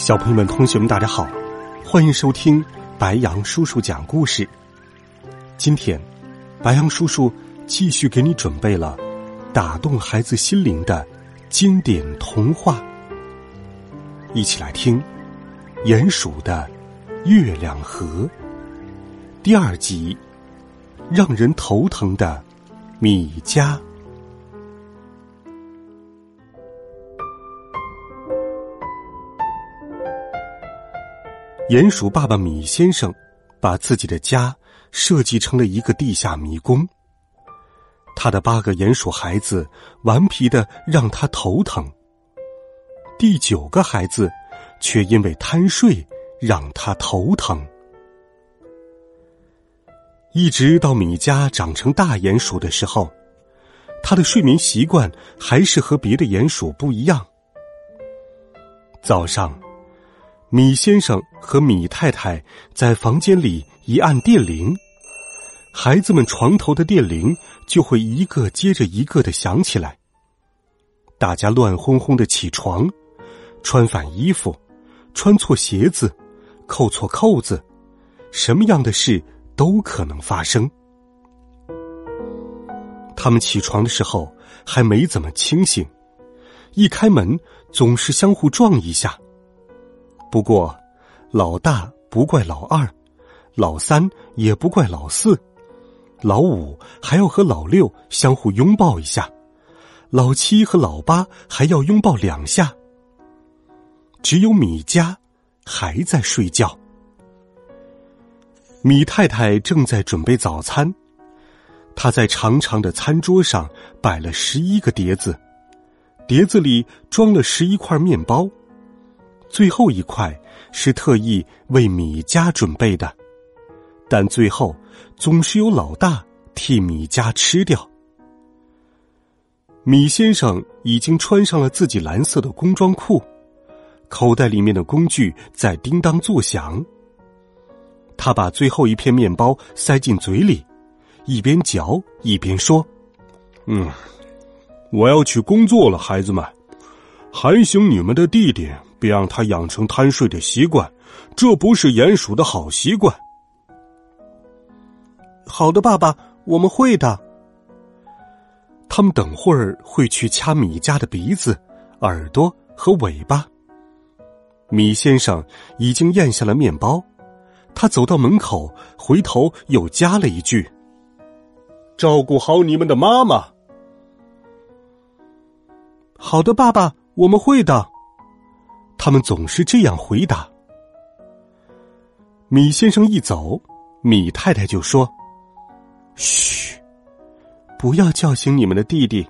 小朋友们、同学们，大家好，欢迎收听白杨叔叔讲故事。今天，白杨叔叔继续给你准备了打动孩子心灵的经典童话，一起来听《鼹鼠的月亮河》第二集，让人头疼的米家。鼹鼠爸爸米先生把自己的家设计成了一个地下迷宫。他的八个鼹鼠孩子顽皮的让他头疼。第九个孩子却因为贪睡让他头疼。一直到米家长成大鼹鼠的时候，他的睡眠习惯还是和别的鼹鼠不一样。早上。米先生和米太太在房间里一按电铃，孩子们床头的电铃就会一个接着一个的响起来。大家乱哄哄的起床，穿反衣服，穿错鞋子，扣错扣子，什么样的事都可能发生。他们起床的时候还没怎么清醒，一开门总是相互撞一下。不过，老大不怪老二，老三也不怪老四，老五还要和老六相互拥抱一下，老七和老八还要拥抱两下。只有米家还在睡觉。米太太正在准备早餐，她在长长的餐桌上摆了十一个碟子，碟子里装了十一块面包。最后一块是特意为米家准备的，但最后总是由老大替米家吃掉。米先生已经穿上了自己蓝色的工装裤，口袋里面的工具在叮当作响。他把最后一片面包塞进嘴里，一边嚼一边说：“嗯，我要去工作了，孩子们，喊醒你们的弟弟。”别让他养成贪睡的习惯，这不是鼹鼠的好习惯。好的，爸爸，我们会的。他们等会儿会去掐米家的鼻子、耳朵和尾巴。米先生已经咽下了面包，他走到门口，回头又加了一句：“照顾好你们的妈妈。”好的，爸爸，我们会的。他们总是这样回答。米先生一走，米太太就说：“嘘，不要叫醒你们的弟弟，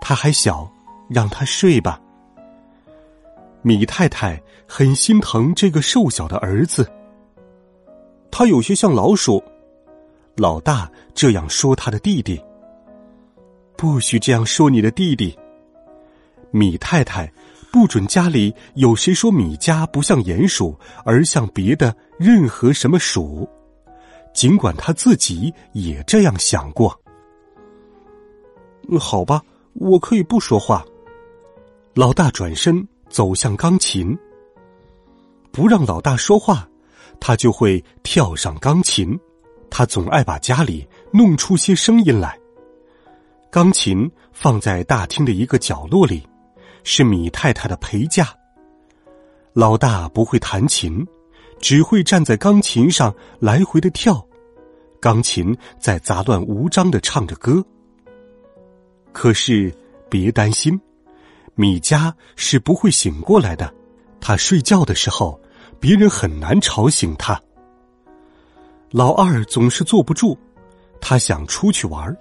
他还小，让他睡吧。”米太太很心疼这个瘦小的儿子，他有些像老鼠。老大这样说他的弟弟：“不许这样说你的弟弟。”米太太。不准家里有谁说米家不像鼹鼠，而像别的任何什么鼠，尽管他自己也这样想过。好吧，我可以不说话。老大转身走向钢琴，不让老大说话，他就会跳上钢琴。他总爱把家里弄出些声音来。钢琴放在大厅的一个角落里。是米太太的陪嫁。老大不会弹琴，只会站在钢琴上来回的跳，钢琴在杂乱无章的唱着歌。可是别担心，米家是不会醒过来的。他睡觉的时候，别人很难吵醒他。老二总是坐不住，他想出去玩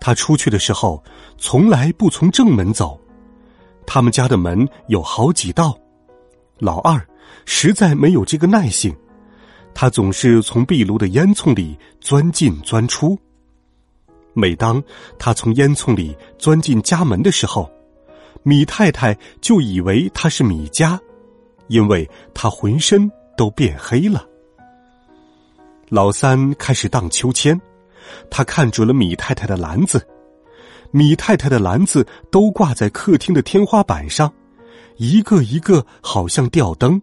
他出去的时候，从来不从正门走。他们家的门有好几道，老二实在没有这个耐性，他总是从壁炉的烟囱里钻进钻出。每当他从烟囱里钻进家门的时候，米太太就以为他是米家，因为他浑身都变黑了。老三开始荡秋千，他看准了米太太的篮子，米太太的篮子都挂在客厅的天花板上，一个一个好像吊灯。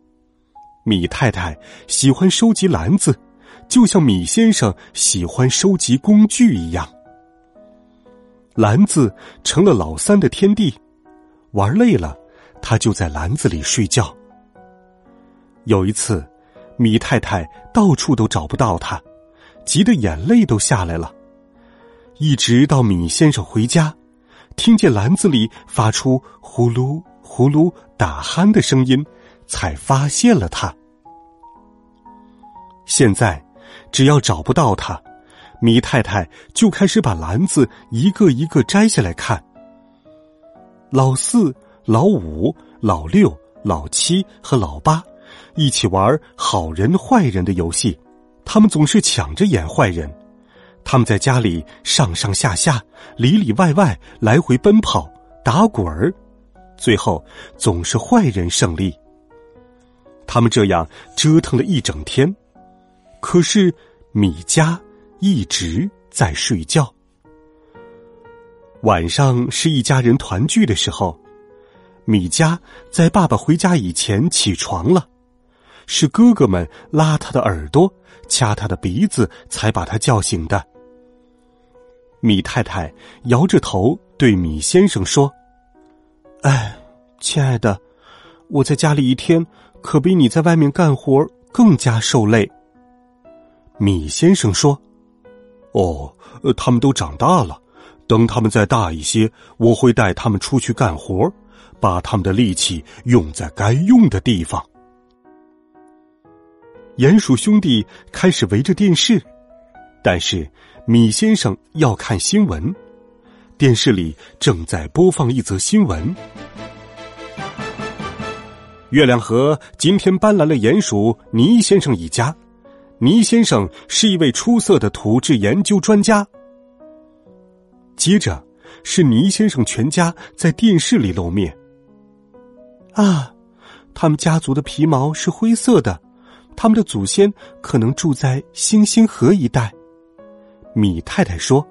米太太喜欢收集篮子，就像米先生喜欢收集工具一样。篮子成了老三的天地，玩累了，他就在篮子里睡觉。有一次，米太太到处都找不到他，急得眼泪都下来了。一直到米先生回家，听见篮子里发出呼噜呼噜打鼾的声音，才发现了他。现在，只要找不到他。米太太就开始把篮子一个一个摘下来看。老四、老五、老六、老七和老八一起玩好人坏人的游戏，他们总是抢着演坏人。他们在家里上上下下、里里外外来回奔跑、打滚儿，最后总是坏人胜利。他们这样折腾了一整天，可是米家。一直在睡觉。晚上是一家人团聚的时候，米家在爸爸回家以前起床了，是哥哥们拉他的耳朵、掐他的鼻子，才把他叫醒的。米太太摇着头对米先生说：“哎，亲爱的，我在家里一天可比你在外面干活更加受累。”米先生说。哦，他们都长大了。等他们再大一些，我会带他们出去干活，把他们的力气用在该用的地方。鼹鼠兄弟开始围着电视，但是米先生要看新闻。电视里正在播放一则新闻：月亮河今天搬来了鼹鼠倪先生一家。倪先生是一位出色的土质研究专家。接着，是倪先生全家在电视里露面。啊，他们家族的皮毛是灰色的，他们的祖先可能住在星星河一带。米太太说：“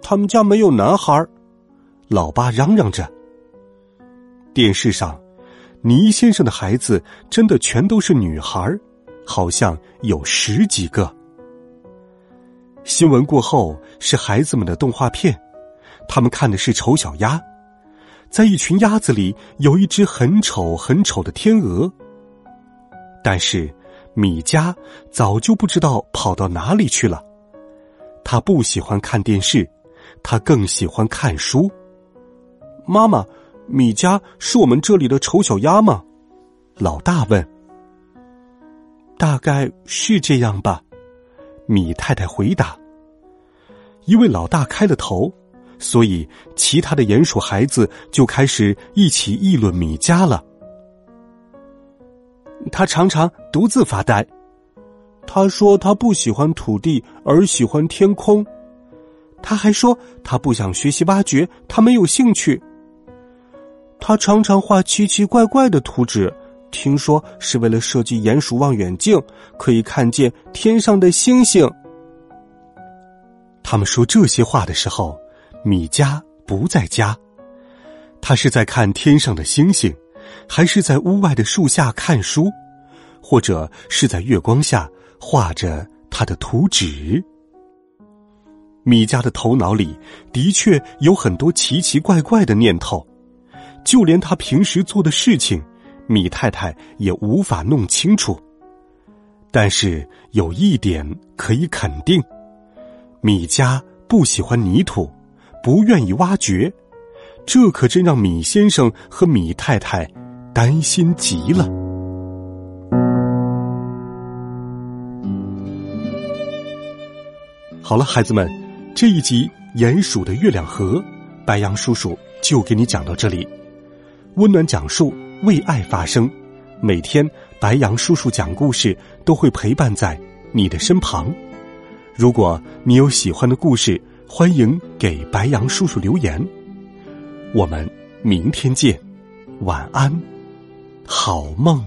他们家没有男孩。”老八嚷嚷着。电视上，倪先生的孩子真的全都是女孩。好像有十几个。新闻过后是孩子们的动画片，他们看的是丑小鸭，在一群鸭子里有一只很丑很丑的天鹅。但是米家早就不知道跑到哪里去了。他不喜欢看电视，他更喜欢看书。妈妈，米家是我们这里的丑小鸭吗？老大问。大概是这样吧，米太太回答。因为老大开了头，所以其他的鼹鼠孩子就开始一起议论米家了。他常常独自发呆。他说他不喜欢土地，而喜欢天空。他还说他不想学习挖掘，他没有兴趣。他常常画奇奇怪怪的图纸。听说是为了设计鼹鼠望远镜，可以看见天上的星星。他们说这些话的时候，米加不在家，他是在看天上的星星，还是在屋外的树下看书，或者是在月光下画着他的图纸？米加的头脑里的确有很多奇奇怪怪的念头，就连他平时做的事情。米太太也无法弄清楚，但是有一点可以肯定：米家不喜欢泥土，不愿意挖掘，这可真让米先生和米太太担心极了。好了，孩子们，这一集《鼹鼠的月亮河》，白杨叔叔就给你讲到这里。温暖讲述，为爱发声。每天，白杨叔叔讲故事都会陪伴在你的身旁。如果你有喜欢的故事，欢迎给白杨叔叔留言。我们明天见，晚安，好梦。